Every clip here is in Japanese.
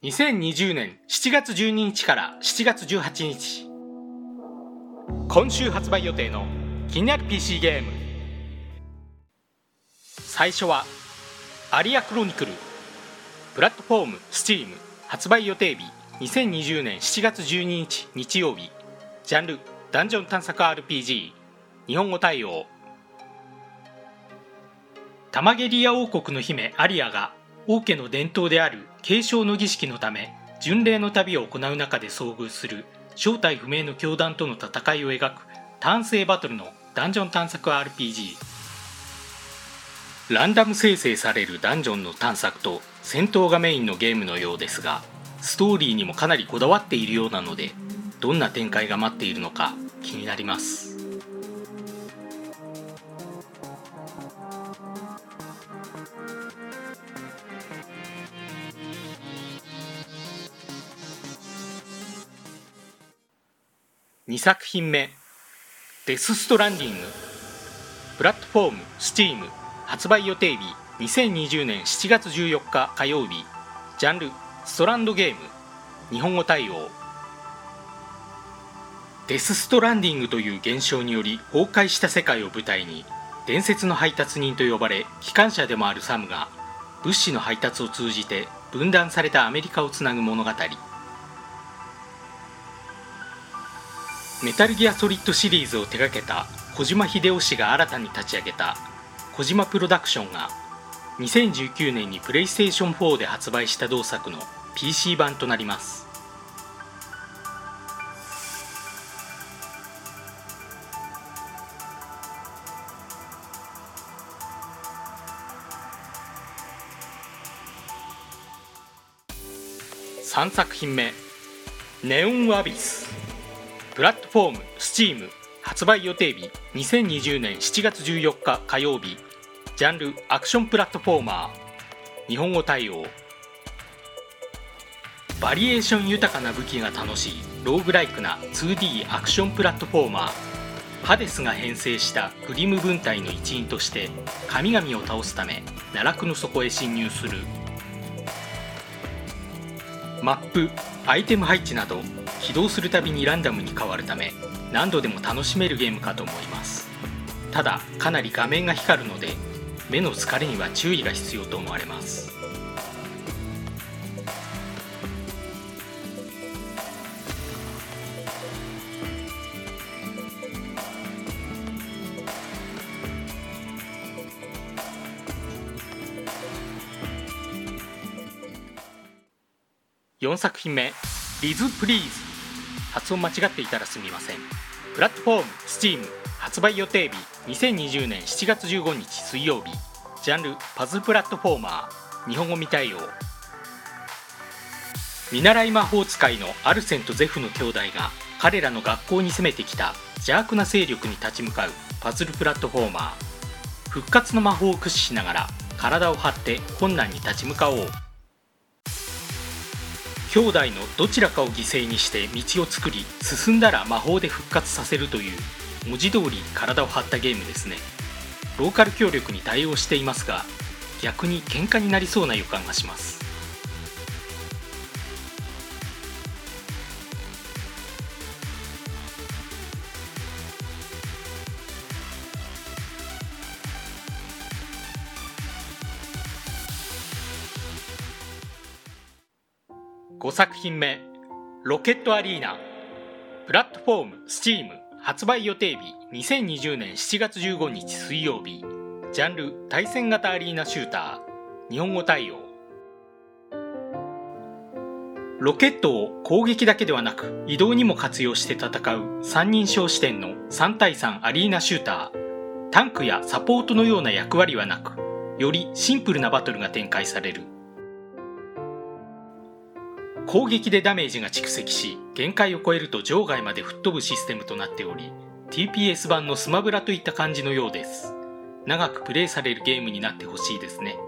2020年7月12日から7月18日今週発売予定の気になる PC ゲーム。最初は「アリアクロニクル」プラットフォーム STEAM 発売予定日2020年7月12日日曜日。ジャンルダンジョン探索 RPG 日本語対応。タマゲリア王国の姫アリアが王家の伝統である継承の儀式のため巡礼の旅を行う中で遭遇する正体不明の教団との戦いを描く単性バトルのダンジョン探索 RPG ランダム生成されるダンジョンの探索と戦闘がメインのゲームのようですがストーリーにもかなりこだわっているようなのでどんな展開が待っているのか気になります。2作品目「デス・ストランディング」プラットフォーム STEAM 発売予定日2020年7月14日火曜日。ジャンルストランドゲーム。日本語対応。デス・ストランディングという現象により崩壊した世界を舞台に伝説の配達人と呼ばれ機関車でもあるサムが物資の配達を通じて分断されたアメリカをつなぐ物語。メタルギアソリッドシリーズを手掛けた小島秀夫氏が新たに立ち上げた小島プロダクションが2019年にプレイステーション4で発売した同作の PC 版となります。3作品目「ネオン・アビス」プラットフォーム STEAM 発売予定日2020年7月14日火曜日ジャンルアクションプラットフォーマー日本語対応。バリエーション豊かな武器が楽しいローグライクな 2D アクションプラットフォーマー。ハデスが編成したグリム軍隊の一員として神々を倒すため奈落の底へ侵入する。マップアイテム配置など起動するたびにランダムに変わるため何度でも楽しめるゲームかと思います。ただかなり画面が光るので目の疲れには注意が必要と思われます。4作品目「リズ・プリーズ」発音間違っていたらすみません。プラットフォーム STEAM 発売予定日2020年7月15日水曜日。ジャンルパズルプラットフォーマー。日本語未対応。見習い魔法使いのアルセンとゼフの兄弟が彼らの学校に攻めてきた邪悪な勢力に立ち向かうパズルプラットフォーマー。復活の魔法を駆使しながら体を張って困難に立ち向かおう。兄弟のどちらかを犠牲にして道を作り進んだら魔法で復活させるという文字通り体を張ったゲームですね。ローカル協力に対応していますが逆に喧嘩になりそうな予感がします。5作品目「ロケットアリーナ」プラットフォーム STEAM 発売予定日2020年7月15日水曜日。ジャンル対戦型アリーナシューター。日本語対応。ロケットを攻撃だけではなく移動にも活用して戦う三人称視点の3対3アリーナシューター。タンクやサポートのような役割はなくよりシンプルなバトルが展開される。攻撃でダメージが蓄積し限界を超えると場外まで吹っ飛ぶシステムとなっており TPS 版のスマブラといった感じのようです。長くプレイされるゲームになってほしいですね。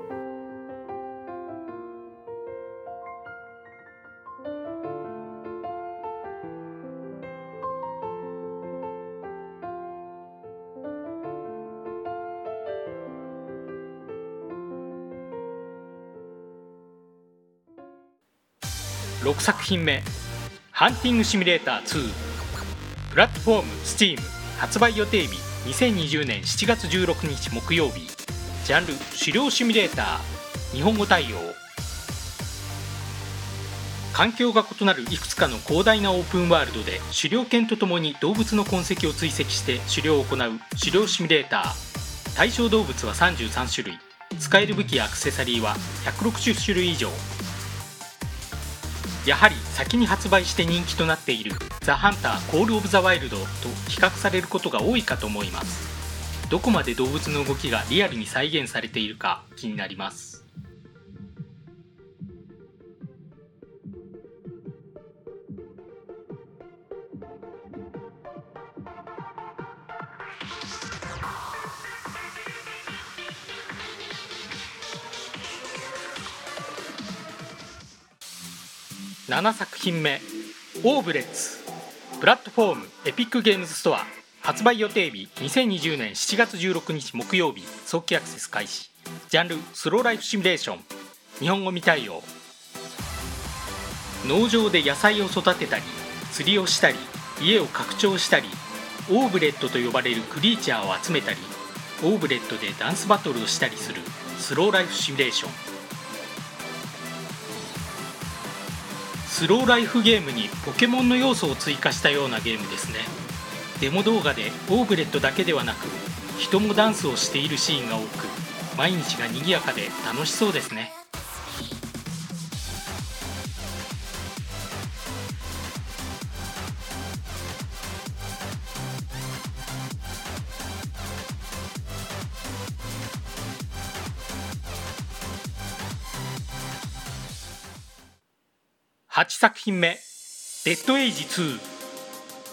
6作品目「ハンティングシミュレーター2」プラットフォーム STEAM 発売予定日2020年7月16日木曜日。ジャンル狩猟シミュレーター。日本語対応。環境が異なるいくつかの広大なオープンワールドで狩猟犬とともに動物の痕跡を追跡して狩猟を行う狩猟シミュレーター。対象動物は33種類。使える武器やアクセサリーは160種類以上。やはり先に発売して人気となっているザ・ハンター・コール・オブ・ザ・ワイルドと比較されることが多いかと思います。どこまで動物の動きがリアルに再現されているか気になります。7作品目「 Ooblets」プラットフォーム Epic Games Store 発売予定日2020年7月16日木曜日早期アクセス開始。ジャンルスローライフシミュレーション。日本語未対応。農場で野菜を育てたり釣りをしたり家を拡張したり Ooblet と呼ばれるクリーチャーを集めたり Ooblet でダンスバトルをしたりするスローライフシミュレーション。スローライフゲームにポケモンの要素を追加したようなゲームですね。デモ動画でオーブレットだけではなく人もダンスをしているシーンが多く毎日が賑やかで楽しそうですね。8作品目「デッドエイジ2」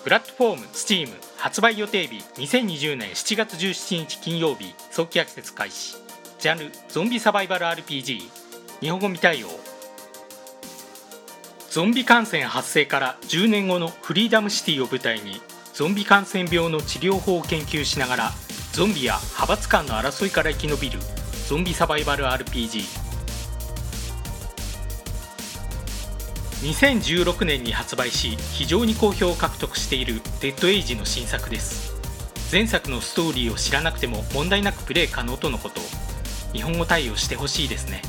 プラットフォーム STEAM 発売予定日2020年7月17日金曜日早期アクセス開始。ジャンルゾンビサバイバル RPG 日本語未対応。ゾンビ感染発生から10年後のフリーダムシティを舞台にゾンビ感染病の治療法を研究しながらゾンビや派閥間の争いから生き延びるゾンビサバイバル RPG 2016年に発売し非常に好評を獲得しているデッドエイジの新作です。前作のストーリーを知らなくても問題なくプレイ可能とのこと。日本語対応してほしいですね。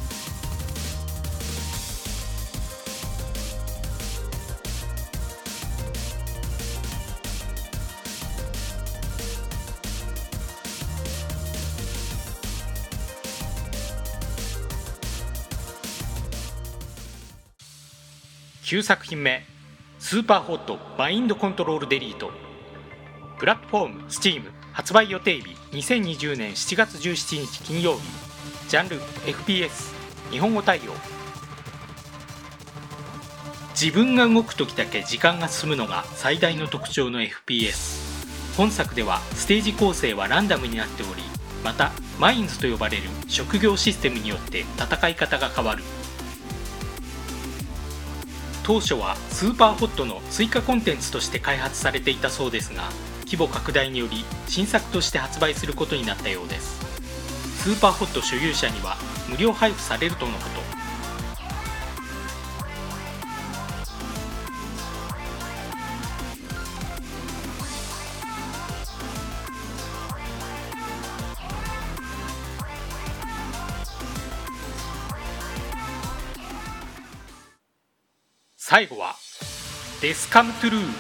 9作品目「 SUPERHOT: MIND CONTROL DELETE」プラットフォーム STEAM 発売予定日2020年7月17日金曜日。ジャンル FPS 日本語対応。自分が動く時だけ時間が進むのが最大の特徴の FPS 本作ではステージ構成はランダムになっておりまたマインズと呼ばれる職業システムによって戦い方が変わる。当初はスーパーホットの追加コンテンツとして開発されていたそうですが規模拡大により新作として発売することになったようです。スーパーホット所有者には無料配布されるとのこと。最後は「Death Come True」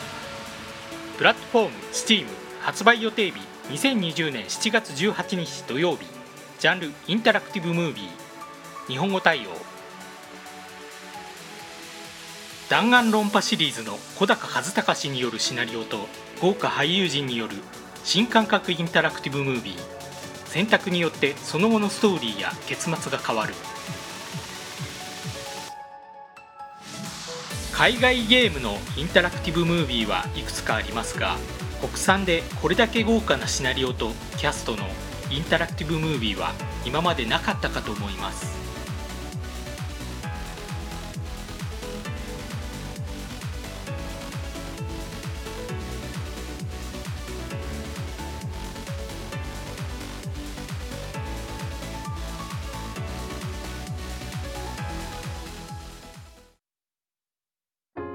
プラットフォーム STEAM 発売予定日2020年7月18日土曜日ジャンルインタラクティブムービー日本語対応。弾丸論破シリーズの小高和隆によるシナリオと豪華俳優陣による新感覚インタラクティブムービー。選択によってその後のストーリーや結末が変わる。海外ゲームのインタラクティブムービーはいくつかありますが国産でこれだけ豪華なシナリオとキャストのインタラクティブムービーは今までなかったかと思います。